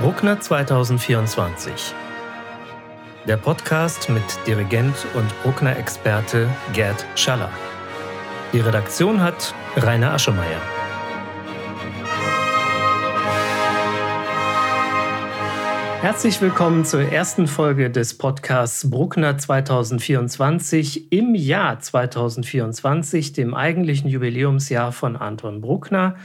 Bruckner 2024. Der Podcast mit Dirigent und Bruckner-Experte Gerd Schaller. Die Redaktion hat Rainer Aschemeyer. Herzlich willkommen zur ersten Folge des Podcasts Bruckner 2024 im Jahr 2024, dem eigentlichen Jubiläumsjahr von Anton Bruckner.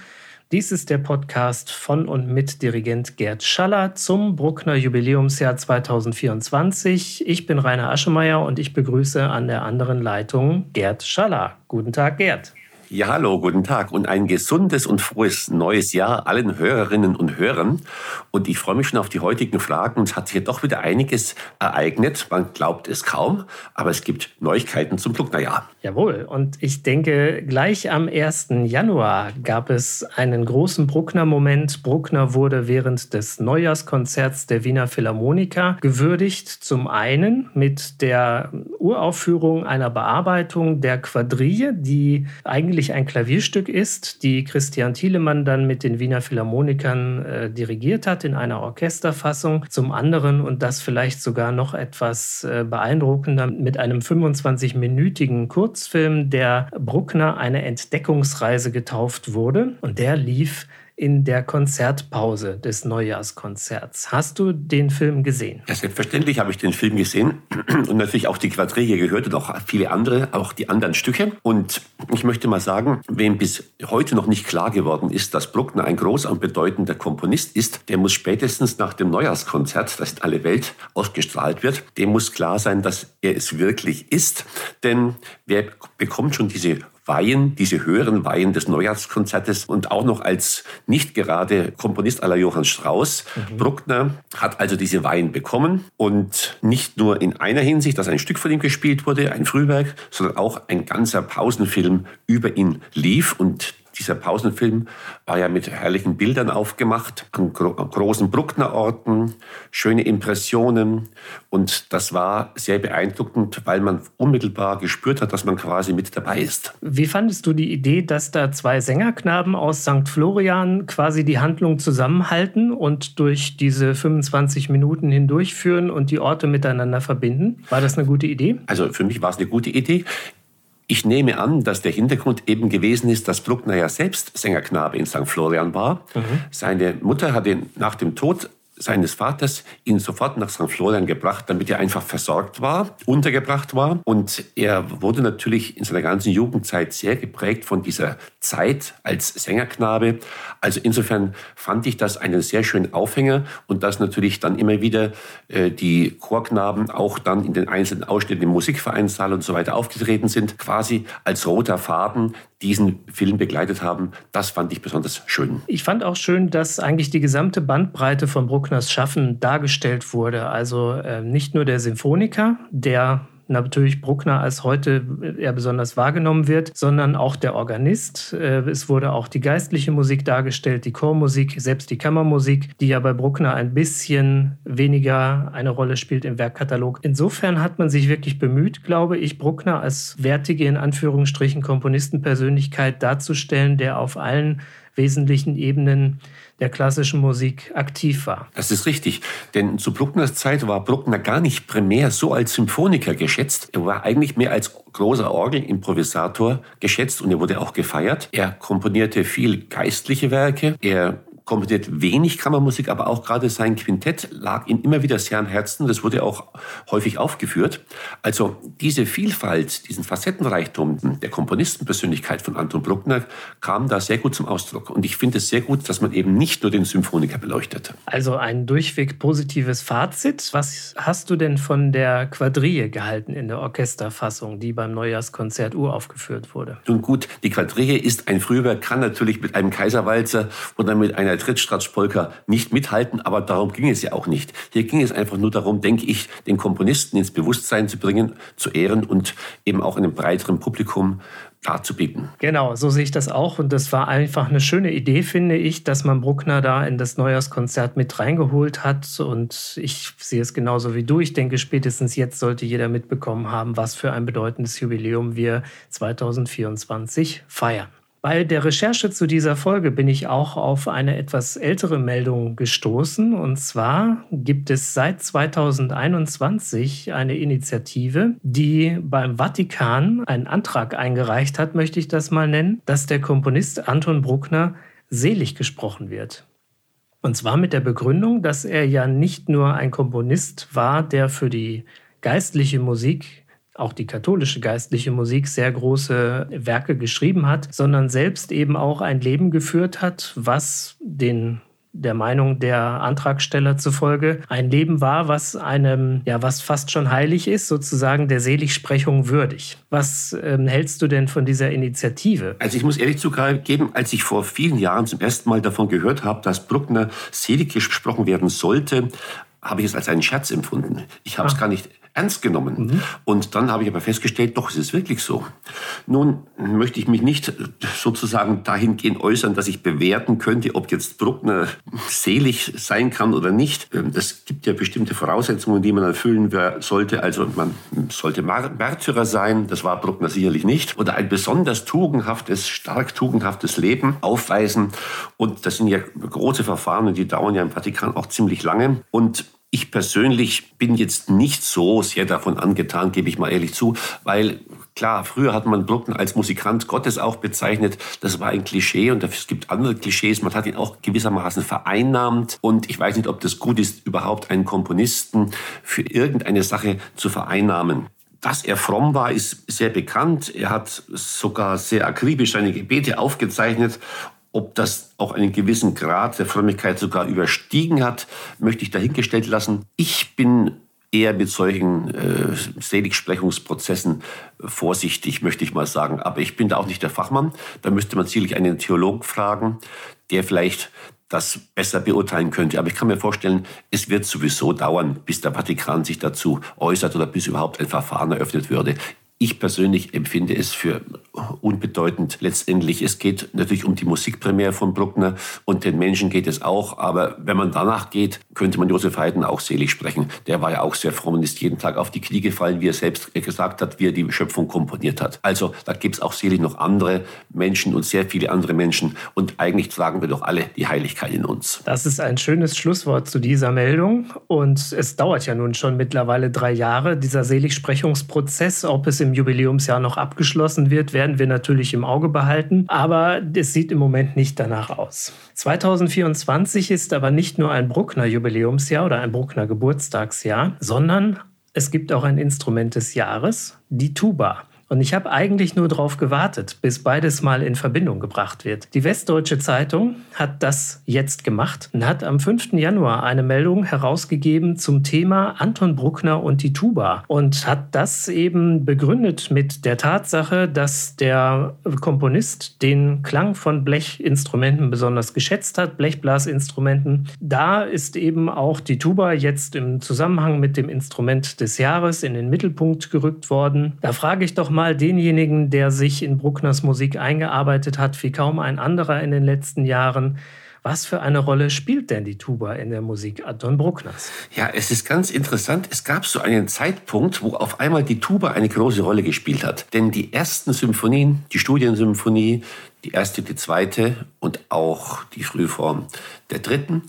Dies ist der Podcast von und mit Dirigent Gerd Schaller zum Bruckner Jubiläumsjahr 2024. Ich bin Rainer Aschemeyer und ich begrüße an der anderen Leitung Gerd Schaller. Guten Tag, Gerd. Ja, hallo, guten Tag und ein gesundes und frohes neues Jahr allen Hörerinnen und Hörern. Und ich freue mich schon auf die heutigen Fragen. Es hat sich ja doch wieder einiges ereignet. Man glaubt es kaum, aber es gibt Neuigkeiten zum Brucknerjahr. Jawohl, und ich denke, gleich am 1. Januar gab es einen großen Bruckner-Moment. Bruckner wurde während des Neujahrskonzerts der Wiener Philharmoniker gewürdigt. Zum einen mit der Uraufführung einer Bearbeitung der Quadrille, die eigentlich eigentlich ein Klavierstück ist, die Christian Thielemann dann mit den Wiener Philharmonikern äh, dirigiert hat in einer Orchesterfassung. Zum anderen, und das vielleicht sogar noch etwas äh, beeindruckender, mit einem 25-minütigen Kurzfilm, der Bruckner eine Entdeckungsreise getauft wurde. Und der lief in der Konzertpause des Neujahrskonzerts. Hast du den Film gesehen? Ja, selbstverständlich habe ich den Film gesehen und natürlich auch die Quadrille gehört und auch viele andere, auch die anderen Stücke. Und ich möchte mal sagen, wem bis heute noch nicht klar geworden ist, dass Bruckner ein großer und bedeutender Komponist ist, der muss spätestens nach dem Neujahrskonzert, das in alle Welt ausgestrahlt wird, dem muss klar sein, dass er es wirklich ist. Denn wer bekommt schon diese Weihen, diese höheren Weihen des Neujahrskonzertes und auch noch als nicht gerade Komponist aller Johann Strauss. Mhm. Bruckner hat also diese Weihen bekommen und nicht nur in einer Hinsicht, dass ein Stück von ihm gespielt wurde, ein Frühwerk, sondern auch ein ganzer Pausenfilm über ihn lief und dieser Pausenfilm war ja mit herrlichen Bildern aufgemacht, an, gro großen Brucknerorten, schöne Impressionen. Und das war sehr beeindruckend, weil man unmittelbar gespürt hat, dass man quasi mit dabei ist. Wie fandest du die Idee, dass da zwei Sängerknaben aus St. Florian quasi die Handlung zusammenhalten und durch diese 25 Minuten hindurchführen und die Orte miteinander verbinden? War das eine gute Idee? Also für mich war es eine gute Idee. Ich nehme an, dass der Hintergrund eben gewesen ist, dass Bruckner ja selbst Sängerknabe in St. Florian war. Mhm. Seine Mutter hat ihn nach dem Tod seines Vaters ihn sofort nach St. Florian gebracht, damit er einfach versorgt war, untergebracht war. Und er wurde natürlich in seiner ganzen Jugendzeit sehr geprägt von dieser Zeit als Sängerknabe. Also insofern fand ich das einen sehr schönen Aufhänger und dass natürlich dann immer wieder äh, die Chorknaben auch dann in den einzelnen Ausschnitten im Musikvereinssaal und so weiter aufgetreten sind, quasi als roter Faden diesen Film begleitet haben. Das fand ich besonders schön. Ich fand auch schön, dass eigentlich die gesamte Bandbreite von Bruckners Schaffen dargestellt wurde. Also äh, nicht nur der Symphoniker, der natürlich Bruckner als heute eher besonders wahrgenommen wird, sondern auch der Organist. Äh, es wurde auch die geistliche Musik dargestellt, die Chormusik, selbst die Kammermusik, die ja bei Bruckner ein bisschen weniger eine Rolle spielt im Werkkatalog. Insofern hat man sich wirklich bemüht, glaube ich, Bruckner als wertige in Anführungsstrichen Komponistenpersönlichkeit darzustellen, der auf allen wesentlichen Ebenen der klassischen Musik aktiv war. Das ist richtig, denn zu Bruckners Zeit war Bruckner gar nicht primär so als Symphoniker geschätzt. Er war eigentlich mehr als großer Orgelimprovisator geschätzt und er wurde auch gefeiert. Er komponierte viel geistliche Werke. Er komponiert wenig Kammermusik, aber auch gerade sein Quintett lag ihm immer wieder sehr am Herzen. Das wurde auch häufig aufgeführt. Also diese Vielfalt, diesen Facettenreichtum der Komponistenpersönlichkeit von Anton Bruckner kam da sehr gut zum Ausdruck. Und ich finde es sehr gut, dass man eben nicht nur den Symphoniker beleuchtet. Also ein durchweg positives Fazit. Was hast du denn von der Quadrille gehalten in der Orchesterfassung, die beim Neujahrskonzert uraufgeführt wurde? Nun gut, die Quadrille ist ein Frühwerk, kann natürlich mit einem Kaiserwalzer oder mit einer der Trittstratzpolka nicht mithalten, aber darum ging es ja auch nicht. Hier ging es einfach nur darum, denke ich, den Komponisten ins Bewusstsein zu bringen, zu ehren und eben auch einem breiteren Publikum darzubieten. Genau, so sehe ich das auch. Und das war einfach eine schöne Idee, finde ich, dass man Bruckner da in das Neujahrskonzert mit reingeholt hat. Und ich sehe es genauso wie du. Ich denke, spätestens jetzt sollte jeder mitbekommen haben, was für ein bedeutendes Jubiläum wir 2024 feiern. Bei der Recherche zu dieser Folge bin ich auch auf eine etwas ältere Meldung gestoßen. Und zwar gibt es seit 2021 eine Initiative, die beim Vatikan einen Antrag eingereicht hat, möchte ich das mal nennen, dass der Komponist Anton Bruckner selig gesprochen wird. Und zwar mit der Begründung, dass er ja nicht nur ein Komponist war, der für die geistliche Musik auch die katholische geistliche Musik sehr große Werke geschrieben hat, sondern selbst eben auch ein Leben geführt hat, was den der Meinung der Antragsteller zufolge ein Leben war, was einem, ja, was fast schon heilig ist, sozusagen der Seligsprechung würdig. Was ähm, hältst du denn von dieser Initiative? Also ich muss ehrlich zugeben, als ich vor vielen Jahren zum ersten Mal davon gehört habe, dass Bruckner selig gesprochen werden sollte, habe ich es als einen Scherz empfunden. Ich habe es ah. gar nicht ernst genommen. Mhm. Und dann habe ich aber festgestellt, doch, es ist wirklich so. Nun möchte ich mich nicht sozusagen dahingehend äußern, dass ich bewerten könnte, ob jetzt Bruckner selig sein kann oder nicht. Das ähm, gibt ja bestimmte Voraussetzungen, die man erfüllen sollte. Also man sollte Märtyrer sein, das war Bruckner sicherlich nicht. Oder ein besonders tugendhaftes, stark tugendhaftes Leben aufweisen. Und das sind ja große Verfahren und die dauern ja im Vatikan auch ziemlich lange. Und ich persönlich bin jetzt nicht so sehr davon angetan, gebe ich mal ehrlich zu, weil klar, früher hat man Bruckner als Musikant Gottes auch bezeichnet. Das war ein Klischee und es gibt andere Klischees. Man hat ihn auch gewissermaßen vereinnahmt und ich weiß nicht, ob das gut ist, überhaupt einen Komponisten für irgendeine Sache zu vereinnahmen. Dass er fromm war, ist sehr bekannt. Er hat sogar sehr akribisch seine Gebete aufgezeichnet ob das auch einen gewissen Grad der Frömmigkeit sogar überstiegen hat, möchte ich dahingestellt lassen. Ich bin eher mit solchen äh, Seligsprechungsprozessen vorsichtig, möchte ich mal sagen. Aber ich bin da auch nicht der Fachmann. Da müsste man sicherlich einen Theologen fragen, der vielleicht das besser beurteilen könnte. Aber ich kann mir vorstellen, es wird sowieso dauern, bis der Vatikan sich dazu äußert oder bis überhaupt ein Verfahren eröffnet würde. Ich persönlich empfinde es für unbedeutend letztendlich. Es geht natürlich um die Musikpremiere von Bruckner und den Menschen geht es auch. Aber wenn man danach geht, könnte man Josef Haydn auch selig sprechen. Der war ja auch sehr fromm und ist jeden Tag auf die Knie gefallen, wie er selbst gesagt hat, wie er die Schöpfung komponiert hat. Also da gibt es auch selig noch andere Menschen und sehr viele andere Menschen. Und eigentlich tragen wir doch alle die Heiligkeit in uns. Das ist ein schönes Schlusswort zu dieser Meldung. Und es dauert ja nun schon mittlerweile drei Jahre, dieser Seligsprechungsprozess. Ob es im Jubiläumsjahr noch abgeschlossen wird, werden wir natürlich im Auge behalten. Aber es sieht im Moment nicht danach aus. 2024 ist aber nicht nur ein Bruckner Jubiläumsjahr oder ein Bruckner Geburtstagsjahr, sondern es gibt auch ein Instrument des Jahres, die Tuba. Und ich habe eigentlich nur darauf gewartet, bis beides mal in Verbindung gebracht wird. Die Westdeutsche Zeitung hat das jetzt gemacht und hat am 5. Januar eine Meldung herausgegeben zum Thema Anton Bruckner und die Tuba und hat das eben begründet mit der Tatsache, dass der Komponist den Klang von Blechinstrumenten besonders geschätzt hat, Blechblasinstrumenten. Da ist eben auch die Tuba jetzt im Zusammenhang mit dem Instrument des Jahres in den Mittelpunkt gerückt worden. Da frage ich doch mal denjenigen, der sich in Bruckners Musik eingearbeitet hat, wie kaum ein anderer in den letzten Jahren. Was für eine Rolle spielt denn die Tuba in der Musik Anton Bruckners? Ja, es ist ganz interessant. Es gab so einen Zeitpunkt, wo auf einmal die Tuba eine große Rolle gespielt hat. Denn die ersten Symphonien, die Studiensymphonie, die erste, die zweite und auch die Frühform der dritten,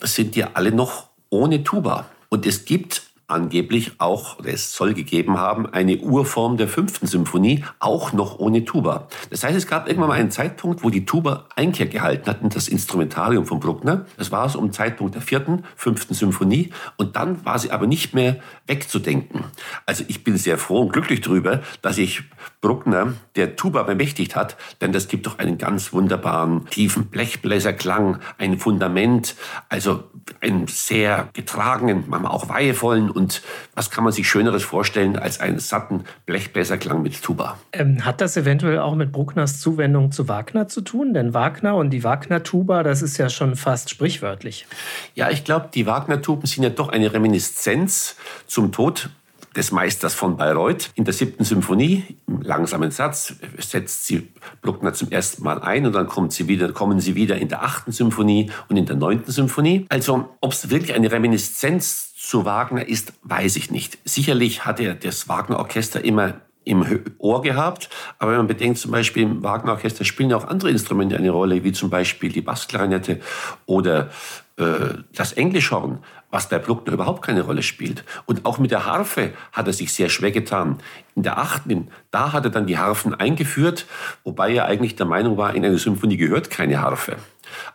sind ja alle noch ohne Tuba. Und es gibt angeblich auch, oder es soll gegeben haben, eine Urform der fünften Symphonie, auch noch ohne Tuba. Das heißt, es gab irgendwann mal einen Zeitpunkt, wo die Tuba Einkehr gehalten hat in das Instrumentarium von Bruckner. Das war so um Zeitpunkt der vierten, fünften Symphonie. Und dann war sie aber nicht mehr wegzudenken. Also ich bin sehr froh und glücklich darüber, dass sich Bruckner der Tuba bemächtigt hat, denn das gibt doch einen ganz wunderbaren, tiefen Blechbläserklang, ein Fundament, also einen sehr getragenen, manchmal auch weihevollen und was kann man sich Schöneres vorstellen als einen satten Blechbläserklang mit Tuba? Ähm, hat das eventuell auch mit Bruckners Zuwendung zu Wagner zu tun? Denn Wagner und die Wagner-Tuba, das ist ja schon fast sprichwörtlich. Ja, ich glaube, die Wagner-Tuben sind ja doch eine Reminiszenz zum Tod des Meisters von Bayreuth. In der siebten Symphonie, im langsamen Satz, setzt sie Bruckner zum ersten Mal ein und dann kommt sie wieder, kommen sie wieder in der achten Symphonie und in der neunten Symphonie. Also, ob es wirklich eine Reminiszenz zu Wagner ist, weiß ich nicht. Sicherlich hat er das Wagner-Orchester immer im Ohr gehabt. Aber wenn man bedenkt, zum Beispiel im Wagner-Orchester spielen auch andere Instrumente eine Rolle, wie zum Beispiel die Bassklarinette oder äh, das Englischhorn, was bei Bruckner überhaupt keine Rolle spielt. Und auch mit der Harfe hat er sich sehr schwer getan. In der achten, da hat er dann die Harfen eingeführt, wobei er eigentlich der Meinung war, in eine Symphonie gehört keine Harfe.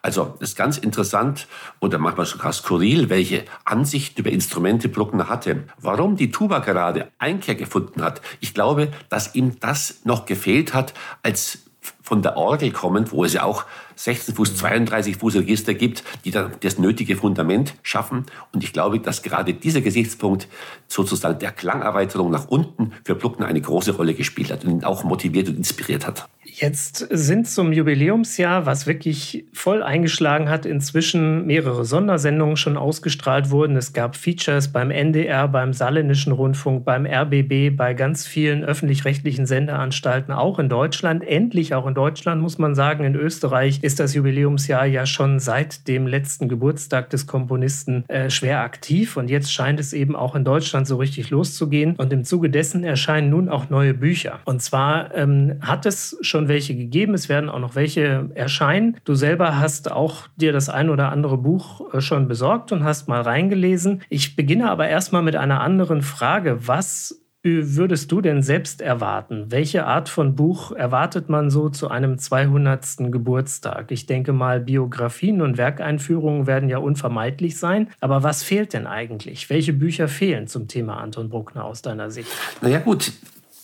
Also das ist ganz interessant oder manchmal sogar skurril, welche Ansichten über Instrumente Bruckner hatte. Warum die Tuba gerade Einkehr gefunden hat, ich glaube, dass ihm das noch gefehlt hat als von der Orgel kommend, wo es ja auch 16 Fuß, 32 Fuß Register gibt, die dann das nötige Fundament schaffen. Und ich glaube, dass gerade dieser Gesichtspunkt sozusagen der Klangerweiterung nach unten für Bruckner eine große Rolle gespielt hat und ihn auch motiviert und inspiriert hat. Jetzt sind zum Jubiläumsjahr, was wirklich voll eingeschlagen hat, inzwischen mehrere Sondersendungen schon ausgestrahlt wurden. Es gab Features beim NDR, beim Saarländischen Rundfunk, beim RBB, bei ganz vielen öffentlich-rechtlichen Sendeanstalten, auch in Deutschland. Endlich auch in Deutschland, muss man sagen. In Österreich ist das Jubiläumsjahr ja schon seit dem letzten Geburtstag des Komponisten äh, schwer aktiv. Und jetzt scheint es eben auch in Deutschland so richtig loszugehen. Und im Zuge dessen erscheinen nun auch neue Bücher. Und zwar ähm, hat es schon welche gegeben, es werden auch noch welche erscheinen. Du selber hast auch dir das ein oder andere Buch äh, schon besorgt und hast mal reingelesen. Ich beginne aber erstmal mit einer anderen Frage. Was würdest du denn selbst erwarten? Welche Art von Buch erwartet man so zu einem 200. Geburtstag? Ich denke mal, Biografien und Werkeinführungen werden ja unvermeidlich sein. Aber was fehlt denn eigentlich? Welche Bücher fehlen zum Thema Anton Bruckner aus deiner Sicht? Naja gut,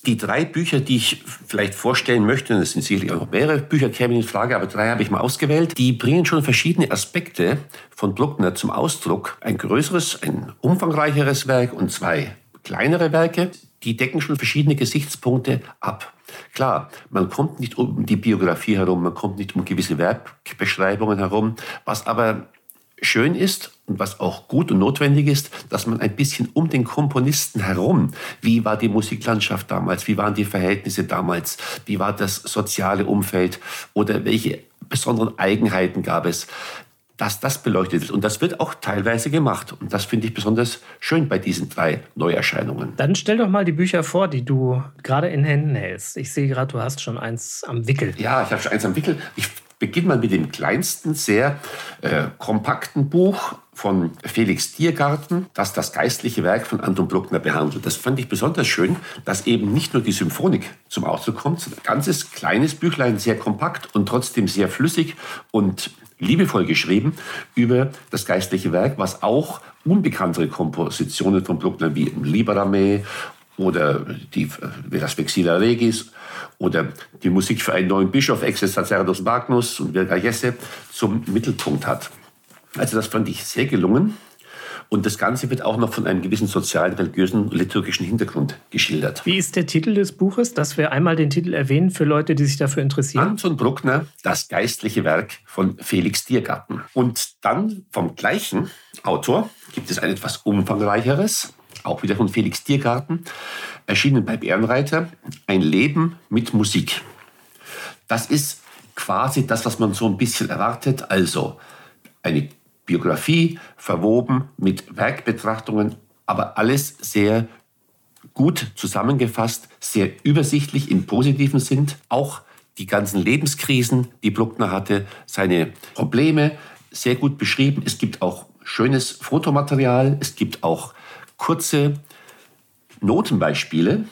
die drei Bücher, die ich vielleicht vorstellen möchte, und es sind sicherlich auch mehrere Bücher, kämen in Frage, aber drei habe ich mal ausgewählt, die bringen schon verschiedene Aspekte von Bruckner zum Ausdruck. Ein größeres, ein umfangreicheres Werk und zwei kleinere Werke, die decken schon verschiedene Gesichtspunkte ab. Klar, man kommt nicht um die Biografie herum, man kommt nicht um gewisse Werkbeschreibungen herum. Was aber schön ist und was auch gut und notwendig ist, dass man ein bisschen um den Komponisten herum, wie war die Musiklandschaft damals, wie waren die Verhältnisse damals, wie war das soziale Umfeld oder welche besonderen Eigenheiten gab es, dass das beleuchtet wird. Und das wird auch teilweise gemacht. Und das finde ich besonders schön bei diesen drei Neuerscheinungen. Dann stell doch mal die Bücher vor, die du gerade in Händen hältst. Ich sehe gerade, du hast schon eins am Wickel. Ja, ich habe schon eins am Wickel. Ich beginne mal mit dem kleinsten, sehr äh, kompakten Buch von Felix Tiergarten, das das geistliche Werk von Anton Bruckner behandelt. Das fand ich besonders schön, dass eben nicht nur die Symphonik zum Ausdruck kommt, sondern ein ganzes kleines Büchlein, sehr kompakt und trotzdem sehr flüssig und liebevoll geschrieben über das geistliche Werk, was auch unbekanntere Kompositionen von Bruckner wie Liberame oder die, das Vexilla Regis oder die Musik für einen neuen Bischof, Ex Sacerdos Magnus und Virga Jesse, zum Mittelpunkt hat. Also das fand ich sehr gelungen. Und das Ganze wird auch noch von einem gewissen sozialen, religiösen, liturgischen Hintergrund geschildert. Wie ist der Titel des Buches, dass wir einmal den Titel erwähnen für Leute, die sich dafür interessieren? Anton Bruckner, das geistliche Werk von Felix Tiergarten. Und dann vom gleichen Autor gibt es ein etwas umfangreicheres, auch wieder von Felix Tiergarten, erschienen bei Bärenreiter, Ein Leben mit Musik. Das ist quasi das, was man so ein bisschen erwartet, also eine Biografie verwoben mit Werkbetrachtungen, aber alles sehr gut zusammengefasst, sehr übersichtlich im positiven Sinn. Auch die ganzen Lebenskrisen, die Bruckner hatte, seine Probleme sehr gut beschrieben. Es gibt auch schönes Fotomaterial, es gibt auch kurze Notenbeispiele,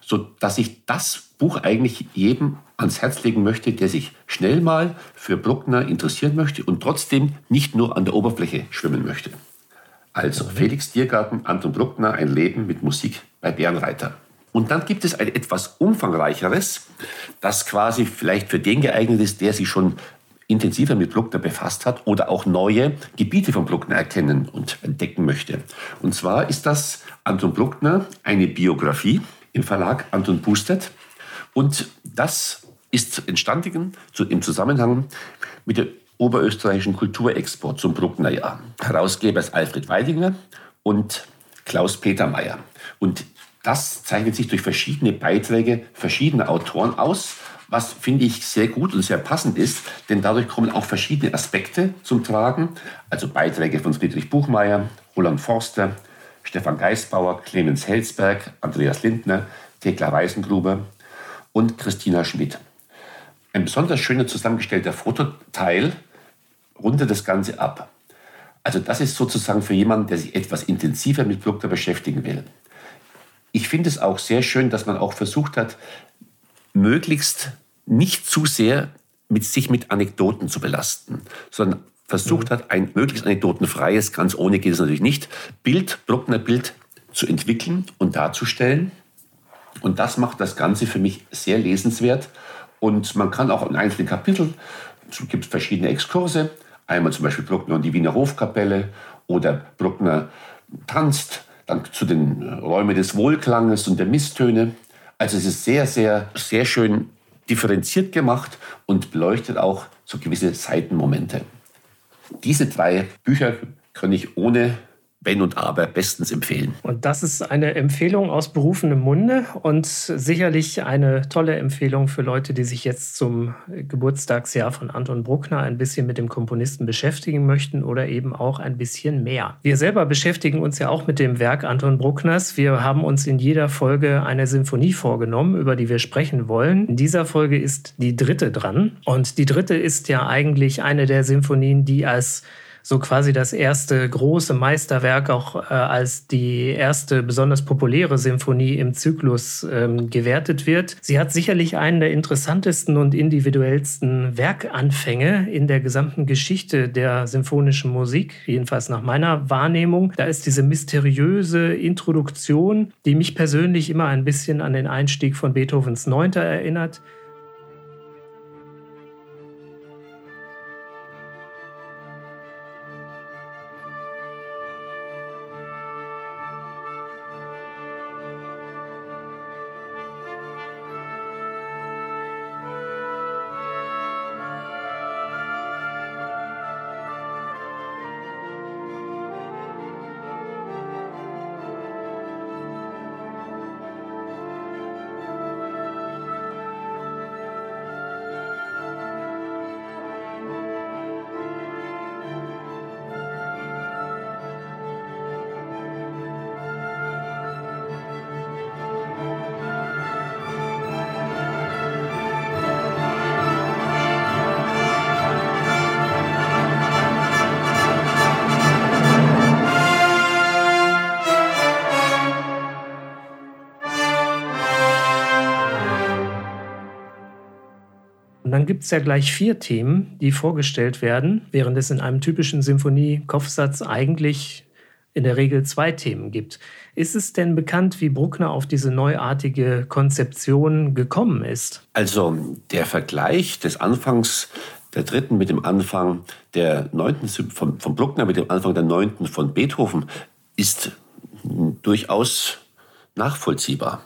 sodass ich das Buch eigentlich jedem ans Herz legen möchte, der sich schnell mal für Bruckner interessieren möchte und trotzdem nicht nur an der Oberfläche schwimmen möchte. Also mhm. Felix Tiergarten, Anton Bruckner, ein Leben mit Musik bei Bärenreiter. Und dann gibt es ein etwas umfangreicheres, das quasi vielleicht für den geeignet ist, der sich schon intensiver mit Bruckner befasst hat oder auch neue Gebiete von Bruckner erkennen und entdecken möchte. Und zwar ist das Anton Bruckner eine Biografie im Verlag Anton Pustet. Und das ist entstanden im Zusammenhang mit der oberösterreichischen Kulturexport zum Brucknerjahr. Herausgeber ist Alfred Weidinger und Klaus Peter Mayer. Und das zeichnet sich durch verschiedene Beiträge verschiedener Autoren aus, was finde ich sehr gut und sehr passend ist, denn dadurch kommen auch verschiedene Aspekte zum Tragen, also Beiträge von Friedrich Buchmeier, Roland Forster, Stefan Geisbauer, Clemens Helsberg, Andreas Lindner, Thekla Weisengruber und Christina Schmidt. Ein besonders schöner zusammengestellter Fototeil rundet das Ganze ab. Also das ist sozusagen für jemanden, der sich etwas intensiver mit Bruckner beschäftigen will. Ich finde es auch sehr schön, dass man auch versucht hat, möglichst nicht zu sehr mit sich mit Anekdoten zu belasten, sondern versucht mhm. hat, ein möglichst anekdotenfreies, ganz ohne geht es natürlich nicht, Bild, Bruckner Bild zu entwickeln und darzustellen. Und das macht das Ganze für mich sehr lesenswert. Und man kann auch in einzelnen Kapiteln, es gibt verschiedene Exkurse, einmal zum Beispiel Bruckner und die Wiener Hofkapelle oder Bruckner tanzt, dann zu den Räumen des Wohlklanges und der Misstöne. Also es ist sehr, sehr, sehr schön differenziert gemacht und beleuchtet auch so gewisse Seitenmomente. Diese drei Bücher kann ich ohne wenn und Aber bestens empfehlen. Und das ist eine Empfehlung aus berufenem Munde und sicherlich eine tolle Empfehlung für Leute, die sich jetzt zum Geburtstagsjahr von Anton Bruckner ein bisschen mit dem Komponisten beschäftigen möchten oder eben auch ein bisschen mehr. Wir selber beschäftigen uns ja auch mit dem Werk Anton Bruckners. Wir haben uns in jeder Folge eine Symphonie vorgenommen, über die wir sprechen wollen. In dieser Folge ist die dritte dran und die dritte ist ja eigentlich eine der Symphonien, die als so quasi das erste große Meisterwerk auch äh, als die erste besonders populäre Symphonie im Zyklus ähm, gewertet wird. Sie hat sicherlich einen der interessantesten und individuellsten Werkanfänge in der gesamten Geschichte der symphonischen Musik, jedenfalls nach meiner Wahrnehmung. Da ist diese mysteriöse Introduktion, die mich persönlich immer ein bisschen an den Einstieg von Beethovens Neunter erinnert. Gibt es ja gleich vier Themen, die vorgestellt werden, während es in einem typischen Symphonie-Kopfsatz eigentlich in der Regel zwei Themen gibt. Ist es denn bekannt, wie Bruckner auf diese neuartige Konzeption gekommen ist? Also der Vergleich des Anfangs der dritten mit dem Anfang der neunten von, von Bruckner mit dem Anfang der neunten von Beethoven ist durchaus nachvollziehbar.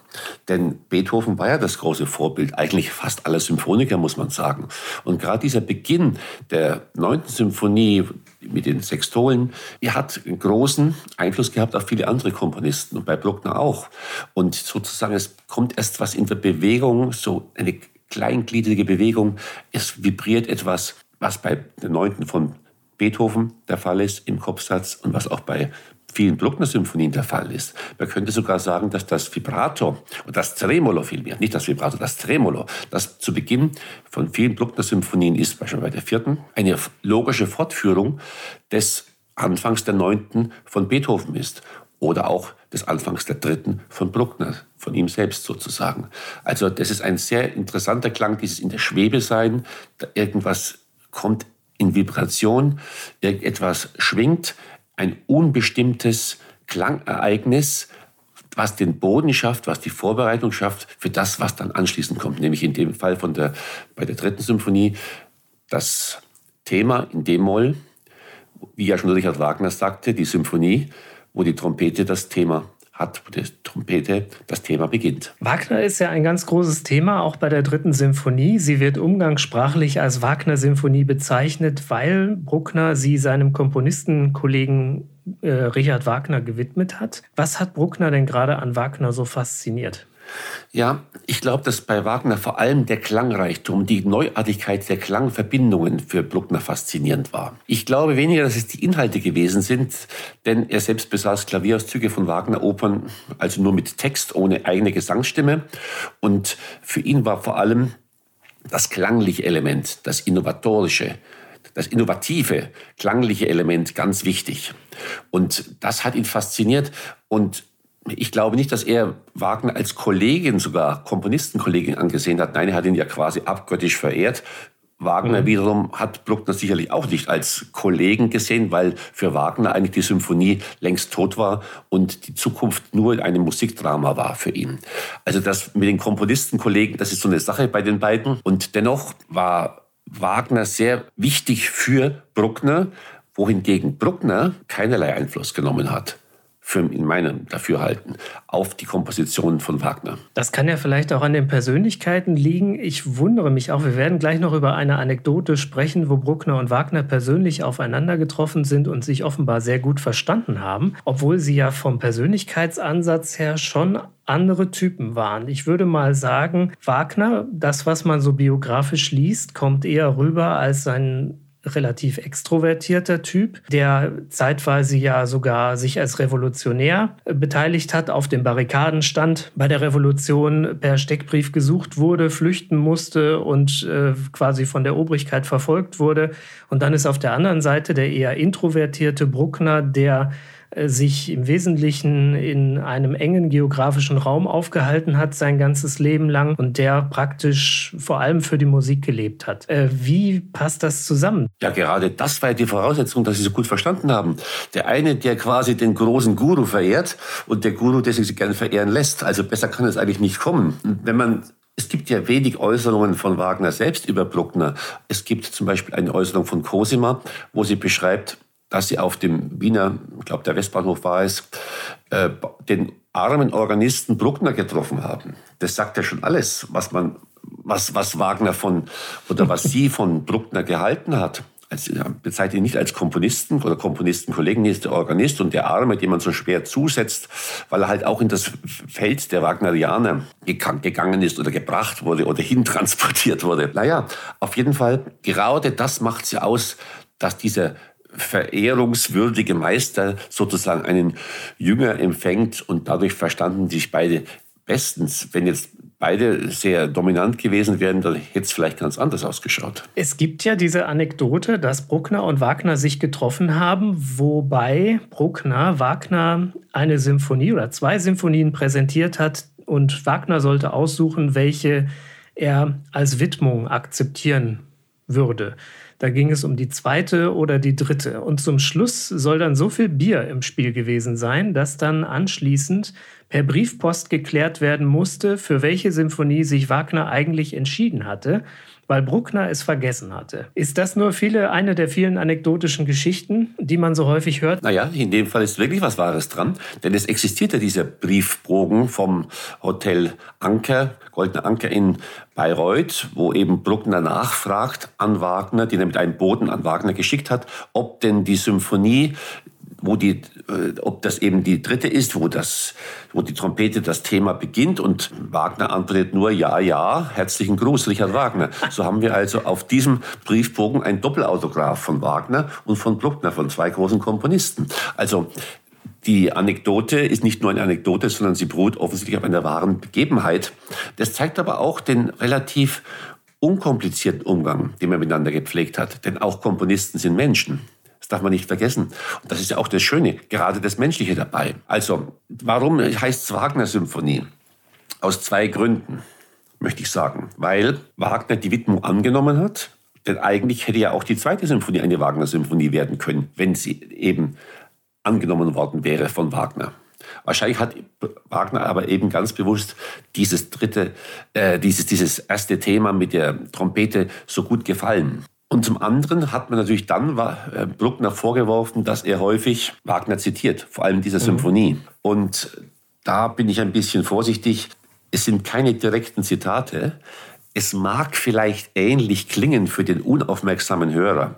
Denn Beethoven war ja das große Vorbild, eigentlich fast aller Symphoniker, muss man sagen. Und gerade dieser Beginn der neunten Symphonie mit den Sextolen, er hat einen großen Einfluss gehabt auf viele andere Komponisten und bei Bruckner auch. Und sozusagen, es kommt erst was in der Bewegung, so eine kleingliedrige Bewegung, es vibriert etwas, was bei der neunten von Beethoven der Fall ist im Kopfsatz und was auch bei vielen Bruckner-Symphonien der Fall ist. Man könnte sogar sagen, dass das Vibrato und das Tremolo vielmehr, nicht das Vibrato, das Tremolo, das zu Beginn von vielen Bruckner-Symphonien ist, beispielsweise bei der vierten, eine logische Fortführung des Anfangs der neunten von Beethoven ist oder auch des Anfangs der dritten von Bruckner, von ihm selbst sozusagen. Also das ist ein sehr interessanter Klang, dieses in der Schwebe sein, irgendwas kommt in Vibration, irgendetwas schwingt, ein unbestimmtes Klangereignis, was den Boden schafft, was die Vorbereitung schafft für das, was dann anschließend kommt. Nämlich in dem Fall von der, bei der dritten Symphonie das Thema in D-Moll, wie ja schon Richard Wagner sagte, die Symphonie, wo die Trompete das Thema hat, die Trompete das Thema beginnt. Wagner ist ja ein ganz großes Thema, auch bei der dritten Symphonie. Sie wird umgangssprachlich als Wagner-Symphonie bezeichnet, weil Bruckner sie seinem Komponistenkollegen äh, Richard Wagner gewidmet hat. Was hat Bruckner denn gerade an Wagner so fasziniert? Ja, ich glaube, dass bei Wagner vor allem der Klangreichtum, die Neuartigkeit der Klangverbindungen für Bruckner faszinierend war. Ich glaube weniger, dass es die Inhalte gewesen sind, denn er selbst besaß Klavierauszüge von Wagner-Opern, also nur mit Text, ohne eigene Gesangsstimme. Und für ihn war vor allem das klangliche Element, das innovatorische, das innovative, klangliche Element ganz wichtig. Und das hat ihn fasziniert. Und ich glaube nicht, dass er Wagner als Kollegin, sogar Komponistenkollegin angesehen hat. Nein, er hat ihn ja quasi abgöttisch verehrt. Wagner mhm. wiederum hat Bruckner sicherlich auch nicht als Kollegen gesehen, weil für Wagner eigentlich die Symphonie längst tot war und die Zukunft nur ein Musikdrama war für ihn. Also das mit den Komponistenkollegen, das ist so eine Sache bei den beiden. Und dennoch war Wagner sehr wichtig für Bruckner, wohingegen Bruckner keinerlei Einfluss genommen hat für, in meinem Dafürhalten auf die Komposition von Wagner. Das kann ja vielleicht auch an den Persönlichkeiten liegen. Ich wundere mich auch, wir werden gleich noch über eine Anekdote sprechen, wo Bruckner und Wagner persönlich aufeinander getroffen sind und sich offenbar sehr gut verstanden haben, obwohl sie ja vom Persönlichkeitsansatz her schon andere Typen waren. Ich würde mal sagen, Wagner, das, was man so biografisch liest, kommt eher rüber als ein relativ extrovertierter Typ, der zeitweise ja sogar sich als Revolutionär beteiligt hat, auf den Barrikaden stand, bei der Revolution per Steckbrief gesucht wurde, flüchten musste und äh, quasi von der Obrigkeit verfolgt wurde. Und dann ist auf der anderen Seite der eher introvertierte Bruckner, der äh, sich im Wesentlichen in einem engen geografischen Raum aufgehalten hat, sein ganzes Leben lang und der praktisch vor allem für die Musik gelebt hat. Äh, wie passt das zusammen? Ja, gerade das war ja die Voraussetzung, dass Sie so gut verstanden haben. Der eine, der quasi den großen Guru verehrt und der Guru, der sich gerne verehren lässt. Also besser kann es eigentlich nicht kommen. Wenn man es gibt ja wenig Äußerungen von Wagner selbst über Bruckner. Es gibt zum Beispiel eine Äußerung von Cosima, wo sie beschreibt, dass sie auf dem Wiener, ich glaube der Westbahnhof war es, äh, den armen Organisten Bruckner getroffen haben. Das sagt ja schon alles, was man, was, was Wagner von oder was sie von Bruckner gehalten hat. Also, bezeichnet ihn nicht als Komponisten oder Komponistenkollegen, ist der Organist und der Arme, dem man so schwer zusetzt, weil er halt auch in das Feld der Wagnerianer gegangen ist oder gebracht wurde oder hintransportiert wurde. Naja, auf jeden Fall, gerade das macht sie aus, dass dieser verehrungswürdige Meister sozusagen einen Jünger empfängt und dadurch verstanden sich beide bestens. Wenn jetzt beide sehr dominant gewesen wären, dann hätte es vielleicht ganz anders ausgeschaut. Es gibt ja diese Anekdote, dass Bruckner und Wagner sich getroffen haben, wobei Bruckner Wagner eine Symphonie oder zwei Symphonien präsentiert hat und Wagner sollte aussuchen, welche er als Widmung akzeptieren würde. Da ging es um die zweite oder die dritte. Und zum Schluss soll dann so viel Bier im Spiel gewesen sein, dass dann anschließend per Briefpost geklärt werden musste, für welche Symphonie sich Wagner eigentlich entschieden hatte weil Bruckner es vergessen hatte. Ist das nur viele, eine der vielen anekdotischen Geschichten, die man so häufig hört? Naja, in dem Fall ist wirklich was Wahres dran, denn es existierte dieser Briefbogen vom Hotel Anker, Goldener Anker in Bayreuth, wo eben Bruckner nachfragt an Wagner, den er mit einem Boten an Wagner geschickt hat, ob denn die Symphonie wo die, äh, ob das eben die dritte ist, wo das, wo die Trompete das Thema beginnt und Wagner antwortet nur ja, ja, herzlichen Gruß, Richard Wagner. So haben wir also auf diesem Briefbogen ein Doppelautograph von Wagner und von Bruckner, von zwei großen Komponisten. Also die Anekdote ist nicht nur eine Anekdote, sondern sie beruht offensichtlich auf einer wahren Begebenheit. Das zeigt aber auch den relativ unkomplizierten Umgang, den man miteinander gepflegt hat. Denn auch Komponisten sind Menschen darf man nicht vergessen. Und das ist ja auch das Schöne, gerade das Menschliche dabei. Also, warum heißt es Wagner-Symphonie? Aus zwei Gründen, möchte ich sagen. Weil Wagner die Widmung angenommen hat, denn eigentlich hätte ja auch die zweite Symphonie eine Wagner-Symphonie werden können, wenn sie eben angenommen worden wäre von Wagner. Wahrscheinlich hat Wagner aber eben ganz bewusst dieses dritte, äh, dieses, dieses erste Thema mit der Trompete so gut gefallen. Und zum anderen hat man natürlich dann äh, Bruckner vorgeworfen, dass er häufig Wagner zitiert, vor allem dieser mhm. Symphonie. Und da bin ich ein bisschen vorsichtig. Es sind keine direkten Zitate. Es mag vielleicht ähnlich klingen für den unaufmerksamen Hörer.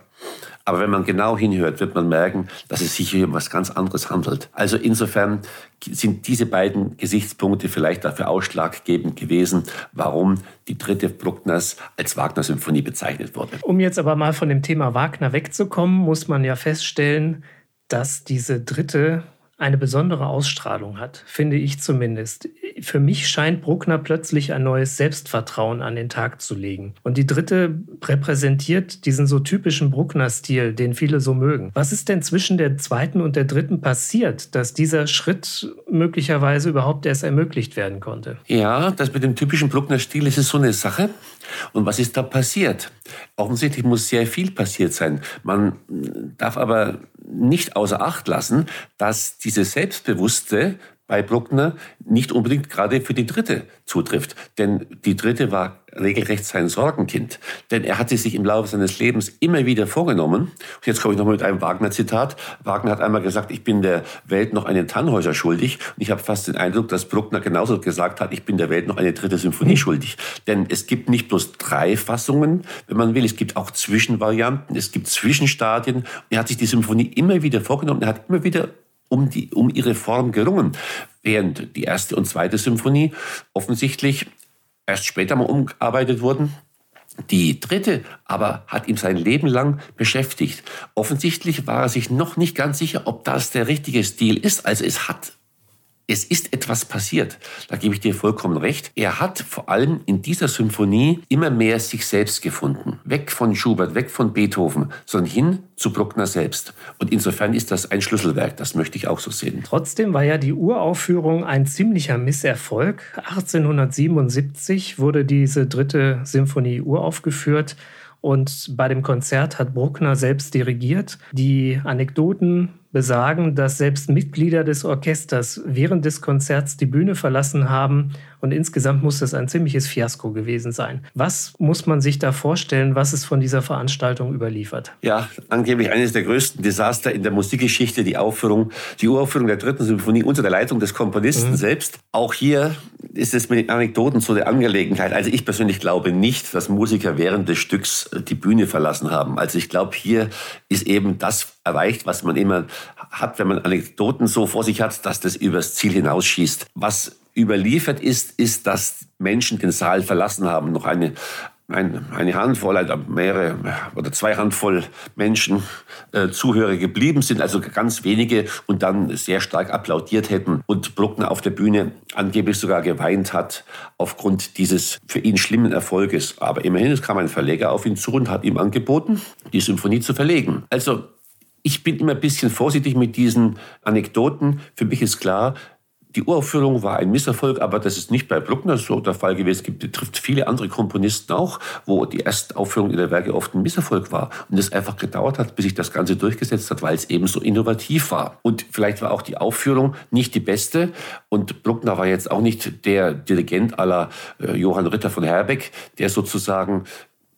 Aber wenn man genau hinhört, wird man merken, dass es sich hier um was ganz anderes handelt. Also insofern sind diese beiden Gesichtspunkte vielleicht dafür ausschlaggebend gewesen, warum die dritte Bruckners als Wagner-Symphonie bezeichnet wurde. Um jetzt aber mal von dem Thema Wagner wegzukommen, muss man ja feststellen, dass diese dritte eine besondere Ausstrahlung hat, finde ich zumindest. Für mich scheint Bruckner plötzlich ein neues Selbstvertrauen an den Tag zu legen. Und die dritte repräsentiert diesen so typischen Bruckner-Stil, den viele so mögen. Was ist denn zwischen der zweiten und der dritten passiert, dass dieser Schritt möglicherweise überhaupt erst ermöglicht werden konnte? Ja, das mit dem typischen Bruckner-Stil ist so eine Sache. Und was ist da passiert? Offensichtlich muss sehr viel passiert sein. Man darf aber nicht außer Acht lassen, dass diese selbstbewusste bei Bruckner nicht unbedingt gerade für die Dritte zutrifft. Denn die Dritte war regelrecht sein Sorgenkind. Denn er hatte sich im Laufe seines Lebens immer wieder vorgenommen, und jetzt komme ich nochmal mit einem Wagner-Zitat, Wagner hat einmal gesagt, ich bin der Welt noch einen Tannhäuser schuldig. Und ich habe fast den Eindruck, dass Bruckner genauso gesagt hat, ich bin der Welt noch eine dritte Symphonie schuldig. Denn es gibt nicht bloß drei Fassungen, wenn man will, es gibt auch Zwischenvarianten, es gibt Zwischenstadien. Er hat sich die Symphonie immer wieder vorgenommen, er hat immer wieder um, die, um ihre Form gerungen, während die erste und zweite Symphonie offensichtlich erst später mal umgearbeitet wurden. Die dritte aber hat ihm sein Leben lang beschäftigt. Offensichtlich war er sich noch nicht ganz sicher, ob das der richtige Stil ist. Also es hat es ist etwas passiert. Da gebe ich dir vollkommen recht. Er hat vor allem in dieser Symphonie immer mehr sich selbst gefunden. Weg von Schubert, weg von Beethoven, sondern hin zu Bruckner selbst. Und insofern ist das ein Schlüsselwerk. Das möchte ich auch so sehen. Trotzdem war ja die Uraufführung ein ziemlicher Misserfolg. 1877 wurde diese dritte Symphonie uraufgeführt. Und bei dem Konzert hat Bruckner selbst dirigiert. Die Anekdoten besagen, dass selbst Mitglieder des Orchesters während des Konzerts die Bühne verlassen haben und insgesamt muss das ein ziemliches Fiasko gewesen sein. Was muss man sich da vorstellen, was es von dieser Veranstaltung überliefert? Ja, angeblich eines der größten Desaster in der Musikgeschichte, die Aufführung, die Uraufführung der dritten Symphonie unter der Leitung des Komponisten mhm. selbst. Auch hier ist es mit den Anekdoten so eine Angelegenheit. Also ich persönlich glaube nicht, dass Musiker während des Stücks die Bühne verlassen haben. Also ich glaube, hier ist eben das erreicht, was man immer hat, wenn man Anekdoten so vor sich hat, dass das übers Ziel hinausschießt. Was überliefert ist, ist, dass Menschen den Saal verlassen haben. Noch eine, ein, eine Handvoll, also mehrere oder zwei Handvoll Menschen, äh, Zuhörer geblieben sind, also ganz wenige und dann sehr stark applaudiert hätten und Bruckner auf der Bühne angeblich sogar geweint hat aufgrund dieses für ihn schlimmen Erfolges. Aber immerhin, es kam ein Verleger auf ihn zu und hat ihm angeboten, die Symphonie zu verlegen. Also ich bin immer ein bisschen vorsichtig mit diesen Anekdoten. Für mich ist klar, die Uraufführung war ein Misserfolg, aber das ist nicht bei Bruckner so der Fall gewesen. Es gibt, betrifft viele andere Komponisten auch, wo die erste Aufführung ihrer Werke oft ein Misserfolg war. Und es einfach gedauert hat, bis sich das Ganze durchgesetzt hat, weil es eben so innovativ war. Und vielleicht war auch die Aufführung nicht die beste. Und Bruckner war jetzt auch nicht der Dirigent aller äh, Johann Ritter von Herbeck, der sozusagen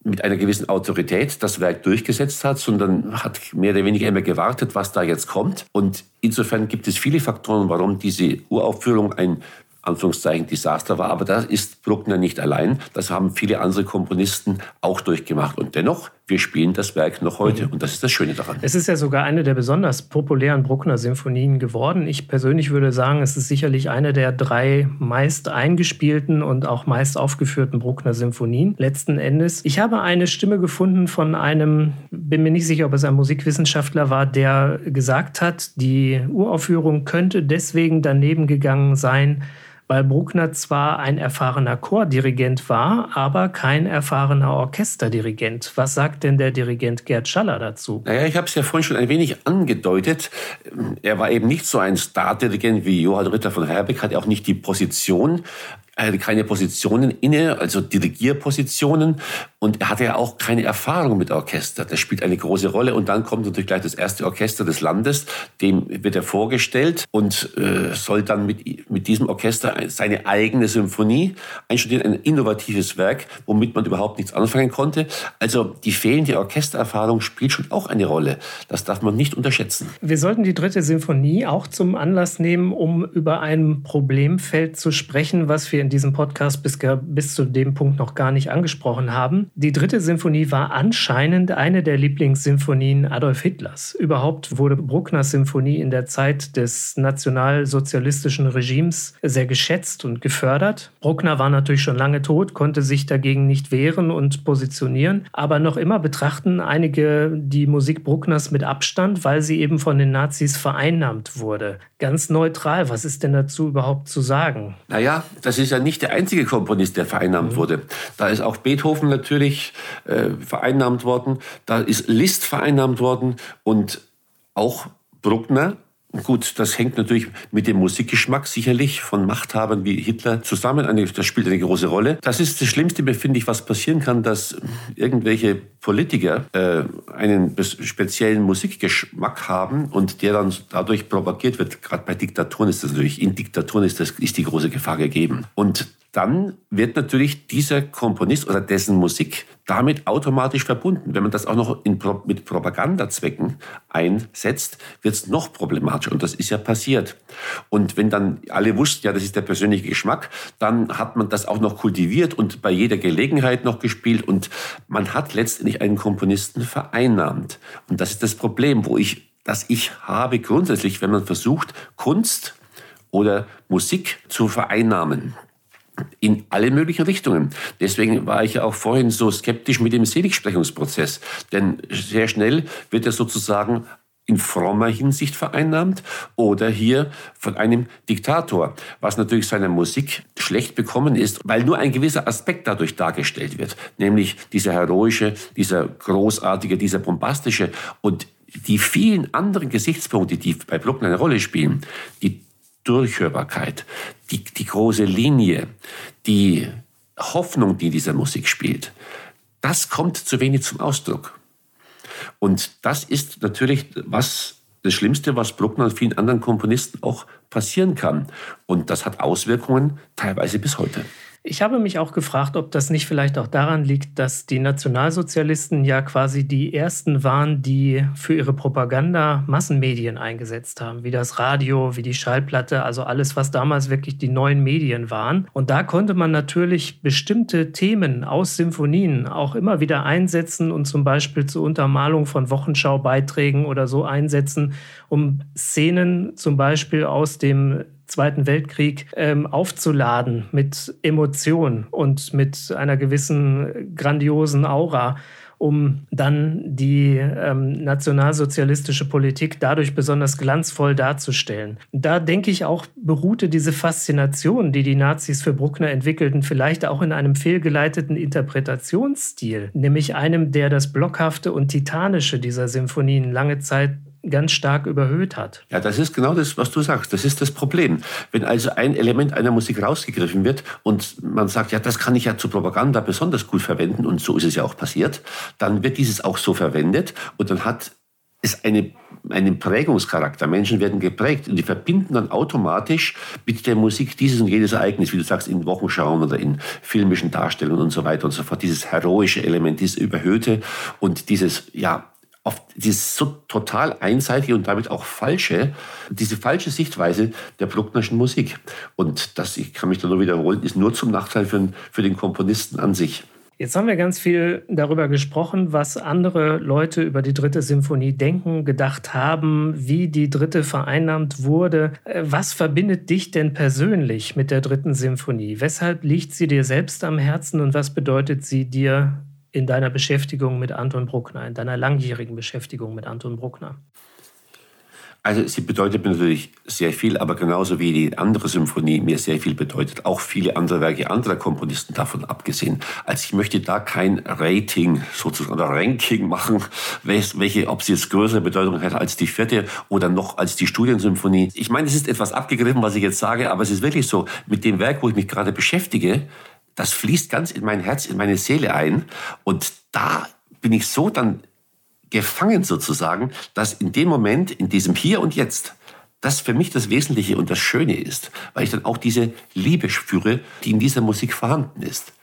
mit einer gewissen Autorität das Werk durchgesetzt hat, sondern hat mehr oder weniger immer gewartet, was da jetzt kommt. Und insofern gibt es viele Faktoren, warum diese Uraufführung ein Anführungszeichen Desaster war. Aber das ist Bruckner nicht allein. Das haben viele andere Komponisten auch durchgemacht. Und dennoch, wir spielen das Werk noch heute. Mhm. Und das ist das Schöne daran. Es ist ja sogar eine der besonders populären Bruckner-Symphonien geworden. Ich persönlich würde sagen, es ist sicherlich eine der drei meist eingespielten und auch meist aufgeführten Bruckner-Symphonien. Letzten Endes. Ich habe eine Stimme gefunden von einem, bin mir nicht sicher, ob es ein Musikwissenschaftler war, der gesagt hat, die Uraufführung könnte deswegen daneben gegangen sein, weil Bruckner zwar ein erfahrener Chordirigent war, aber kein erfahrener Orchesterdirigent. Was sagt denn der Dirigent Gerd Schaller dazu? Naja, ich habe es ja vorhin schon ein wenig angedeutet. Er war eben nicht so ein Stardirigent wie Johann Ritter von Herbeck, hat auch nicht die Position er hatte keine Positionen inne, also Dirigierpositionen. Und er hatte ja auch keine Erfahrung mit Orchester. Das spielt eine große Rolle. Und dann kommt natürlich gleich das erste Orchester des Landes. Dem wird er vorgestellt und äh, soll dann mit, mit diesem Orchester seine eigene Symphonie einstudieren. Ein innovatives Werk, womit man überhaupt nichts anfangen konnte. Also die fehlende Orchestererfahrung spielt schon auch eine Rolle. Das darf man nicht unterschätzen. Wir sollten die dritte Symphonie auch zum Anlass nehmen, um über ein Problemfeld zu sprechen, was wir in diesem Podcast bis, bis zu dem Punkt noch gar nicht angesprochen haben. Die dritte Symphonie war anscheinend eine der Lieblingssymphonien Adolf Hitlers. Überhaupt wurde Bruckners Symphonie in der Zeit des nationalsozialistischen Regimes sehr geschätzt und gefördert. Bruckner war natürlich schon lange tot, konnte sich dagegen nicht wehren und positionieren, aber noch immer betrachten einige die Musik Bruckners mit Abstand, weil sie eben von den Nazis vereinnahmt wurde. Ganz neutral, was ist denn dazu überhaupt zu sagen? Naja, das ist ja nicht der einzige Komponist, der vereinnahmt mhm. wurde. Da ist auch Beethoven natürlich äh, vereinnahmt worden, da ist Liszt vereinnahmt worden und auch Bruckner Gut, das hängt natürlich mit dem Musikgeschmack sicherlich von Machthabern wie Hitler zusammen. Das spielt eine große Rolle. Das ist das Schlimmste, finde ich, was passieren kann, dass irgendwelche Politiker äh, einen speziellen Musikgeschmack haben und der dann dadurch propagiert wird. Gerade bei Diktaturen ist das natürlich, in Diktaturen ist, das, ist die große Gefahr gegeben. Und dann wird natürlich dieser Komponist oder dessen Musik damit automatisch verbunden. Wenn man das auch noch in, mit Propagandazwecken einsetzt, wird es noch problematischer. Und das ist ja passiert. Und wenn dann alle wussten, ja, das ist der persönliche Geschmack, dann hat man das auch noch kultiviert und bei jeder Gelegenheit noch gespielt. Und man hat letztendlich einen Komponisten vereinnahmt. Und das ist das Problem, wo ich, das ich habe grundsätzlich, wenn man versucht, Kunst oder Musik zu vereinnahmen in alle möglichen Richtungen. Deswegen war ich ja auch vorhin so skeptisch mit dem Seligsprechungsprozess. Denn sehr schnell wird er sozusagen in frommer Hinsicht vereinnahmt oder hier von einem Diktator, was natürlich seiner Musik schlecht bekommen ist, weil nur ein gewisser Aspekt dadurch dargestellt wird, nämlich dieser heroische, dieser großartige, dieser bombastische und die vielen anderen Gesichtspunkte, die bei Bruckner eine Rolle spielen, die Durchhörbarkeit, die, die große Linie, die Hoffnung, die dieser Musik spielt, das kommt zu wenig zum Ausdruck. Und das ist natürlich was das Schlimmste, was Bruckner und vielen anderen Komponisten auch passieren kann. Und das hat Auswirkungen teilweise bis heute. Ich habe mich auch gefragt, ob das nicht vielleicht auch daran liegt, dass die Nationalsozialisten ja quasi die ersten waren, die für ihre Propaganda Massenmedien eingesetzt haben, wie das Radio, wie die Schallplatte, also alles, was damals wirklich die neuen Medien waren. Und da konnte man natürlich bestimmte Themen aus Symphonien auch immer wieder einsetzen und zum Beispiel zur Untermalung von Wochenschaubeiträgen oder so einsetzen, um Szenen zum Beispiel aus dem Zweiten Weltkrieg ähm, aufzuladen mit Emotion und mit einer gewissen grandiosen Aura, um dann die ähm, nationalsozialistische Politik dadurch besonders glanzvoll darzustellen. Da denke ich auch, beruhte diese Faszination, die die Nazis für Bruckner entwickelten, vielleicht auch in einem fehlgeleiteten Interpretationsstil, nämlich einem, der das Blockhafte und Titanische dieser Symphonien lange Zeit ganz stark überhöht hat. Ja, das ist genau das, was du sagst. Das ist das Problem. Wenn also ein Element einer Musik rausgegriffen wird und man sagt, ja, das kann ich ja zur Propaganda besonders gut verwenden und so ist es ja auch passiert, dann wird dieses auch so verwendet und dann hat es eine, einen Prägungscharakter. Menschen werden geprägt und die verbinden dann automatisch mit der Musik dieses und jenes Ereignis, wie du sagst, in Wochenschauen oder in filmischen Darstellungen und so weiter und so fort. Dieses heroische Element, dieses überhöhte und dieses, ja, auf dieses so total einseitige und damit auch falsche, diese falsche Sichtweise der Brucknerschen Musik. Und das, ich kann mich da nur wiederholen, ist nur zum Nachteil für, für den Komponisten an sich. Jetzt haben wir ganz viel darüber gesprochen, was andere Leute über die dritte Symphonie denken, gedacht haben, wie die dritte vereinnahmt wurde. Äh, was verbindet dich denn persönlich mit der dritten Symphonie? Weshalb liegt sie dir selbst am Herzen und was bedeutet sie dir in deiner Beschäftigung mit Anton Bruckner, in deiner langjährigen Beschäftigung mit Anton Bruckner? Also sie bedeutet mir natürlich sehr viel, aber genauso wie die andere Symphonie mir sehr viel bedeutet, auch viele andere Werke anderer Komponisten davon abgesehen. Also ich möchte da kein Rating sozusagen oder Ranking machen, welche, ob sie jetzt größere Bedeutung hat als die vierte oder noch als die Studiensymphonie. Ich meine, es ist etwas abgegriffen, was ich jetzt sage, aber es ist wirklich so, mit dem Werk, wo ich mich gerade beschäftige, das fließt ganz in mein Herz, in meine Seele ein. Und da bin ich so dann gefangen sozusagen, dass in dem Moment, in diesem Hier und Jetzt, das für mich das Wesentliche und das Schöne ist, weil ich dann auch diese Liebe spüre, die in dieser Musik vorhanden ist.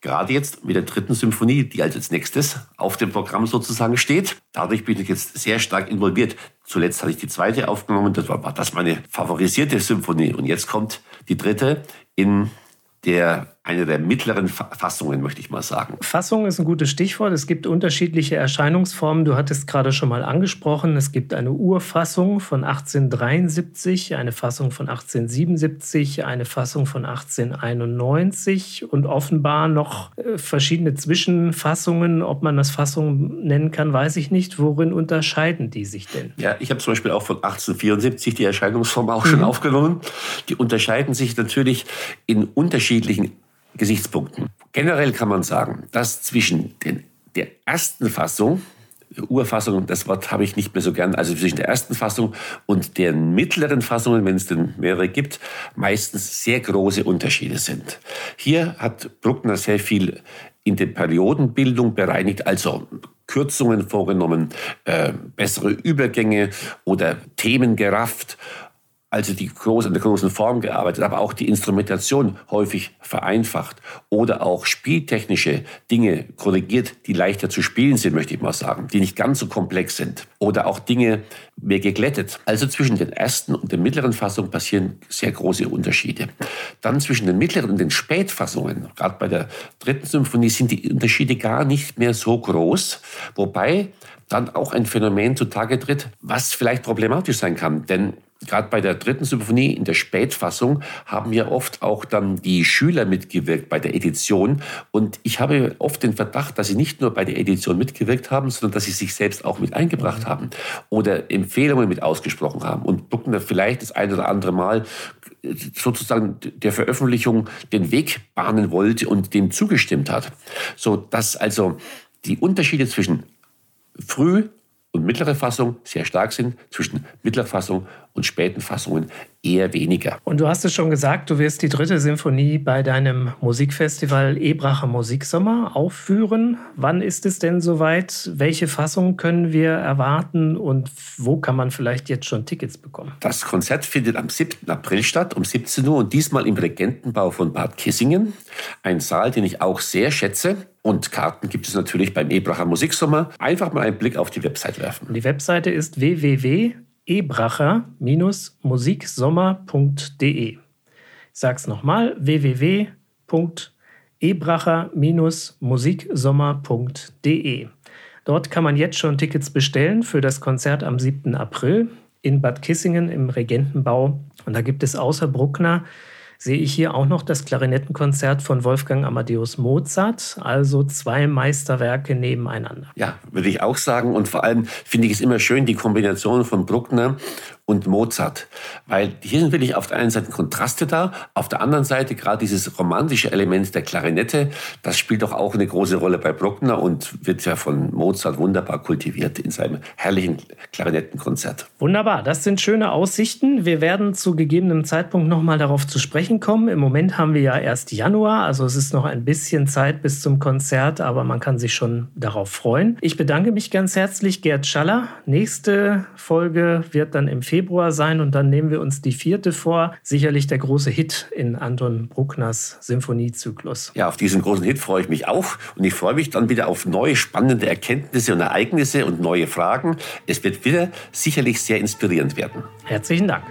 Gerade jetzt mit der dritten Symphonie, die als nächstes auf dem Programm sozusagen steht. Dadurch bin ich jetzt sehr stark involviert. Zuletzt hatte ich die zweite aufgenommen, das war, war das meine favorisierte Symphonie. Und jetzt kommt die dritte in der eine der mittleren Fassungen, möchte ich mal sagen. Fassung ist ein gutes Stichwort. Es gibt unterschiedliche Erscheinungsformen. Du hattest gerade schon mal angesprochen. Es gibt eine Urfassung von 1873, eine Fassung von 1877, eine Fassung von 1891 und offenbar noch äh, verschiedene Zwischenfassungen. Ob man das Fassung nennen kann, weiß ich nicht. Worin unterscheiden die sich denn? Ja, ich habe zum Beispiel auch von 1874 die Erscheinungsform auch schon mhm. aufgenommen. Die unterscheiden sich natürlich in unterschiedlichen Gesichtspunkten. Generell kann man sagen, dass zwischen den, der ersten Fassung, Urfassung, das Wort habe ich nicht mehr so gern, also zwischen der ersten Fassung und den mittleren Fassungen, wenn es denn mehrere gibt, meistens sehr große Unterschiede sind. Hier hat Bruckner sehr viel in der Periodenbildung bereinigt, also Kürzungen vorgenommen, äh, bessere Übergänge oder Themen gerafft also die groß, in der großen Form gearbeitet, aber auch die Instrumentation häufig vereinfacht oder auch spieltechnische Dinge korrigiert, die leichter zu spielen sind, möchte ich mal sagen, die nicht ganz so komplex sind. Oder auch Dinge mehr geglättet. Also zwischen den ersten und den mittleren Fassungen passieren sehr große Unterschiede. Dann zwischen den mittleren und den Spätfassungen, gerade bei der dritten Symphonie, sind die Unterschiede gar nicht mehr so groß, wobei dann auch ein Phänomen zutage tritt, was vielleicht problematisch sein kann. Denn Gerade bei der dritten Symphonie in der Spätfassung haben ja oft auch dann die Schüler mitgewirkt bei der Edition. Und ich habe oft den Verdacht, dass sie nicht nur bei der Edition mitgewirkt haben, sondern dass sie sich selbst auch mit eingebracht haben oder Empfehlungen mit ausgesprochen haben und Bruckner vielleicht das ein oder andere Mal sozusagen der Veröffentlichung den Weg bahnen wollte und dem zugestimmt hat. So dass also die Unterschiede zwischen früh und mittlere Fassung sehr stark sind, zwischen mittlerer Fassung und späten Fassungen eher weniger. Und du hast es schon gesagt, du wirst die dritte Symphonie bei deinem Musikfestival Ebracher Musiksommer aufführen. Wann ist es denn soweit? Welche Fassung können wir erwarten und wo kann man vielleicht jetzt schon Tickets bekommen? Das Konzert findet am 7. April statt, um 17 Uhr und diesmal im Regentenbau von Bad Kissingen. Ein Saal, den ich auch sehr schätze. Und Karten gibt es natürlich beim Ebracher Musiksommer. Einfach mal einen Blick auf die Website werfen. Die Webseite ist www ebracher-musiksommer.de. Ich sage es nochmal, www.ebracher-musiksommer.de. Dort kann man jetzt schon Tickets bestellen für das Konzert am 7. April in Bad Kissingen im Regentenbau. Und da gibt es außer Bruckner sehe ich hier auch noch das Klarinettenkonzert von Wolfgang Amadeus Mozart, also zwei Meisterwerke nebeneinander. Ja, würde ich auch sagen. Und vor allem finde ich es immer schön, die Kombination von Bruckner und Mozart. Weil hier sind wirklich auf der einen Seite Kontraste da, auf der anderen Seite gerade dieses romantische Element der Klarinette, das spielt doch auch eine große Rolle bei Bruckner und wird ja von Mozart wunderbar kultiviert in seinem herrlichen Klarinettenkonzert. Wunderbar, das sind schöne Aussichten. Wir werden zu gegebenem Zeitpunkt nochmal darauf zu sprechen kommen. Im Moment haben wir ja erst Januar, also es ist noch ein bisschen Zeit bis zum Konzert, aber man kann sich schon darauf freuen. Ich bedanke mich ganz herzlich, Gerd Schaller. Nächste Folge wird dann im Februar Februar sein und dann nehmen wir uns die vierte vor. Sicherlich der große Hit in Anton Bruckners Symphoniezyklus. Ja, auf diesen großen Hit freue ich mich auch und ich freue mich dann wieder auf neue spannende Erkenntnisse und Ereignisse und neue Fragen. Es wird wieder sicherlich sehr inspirierend werden. Herzlichen Dank.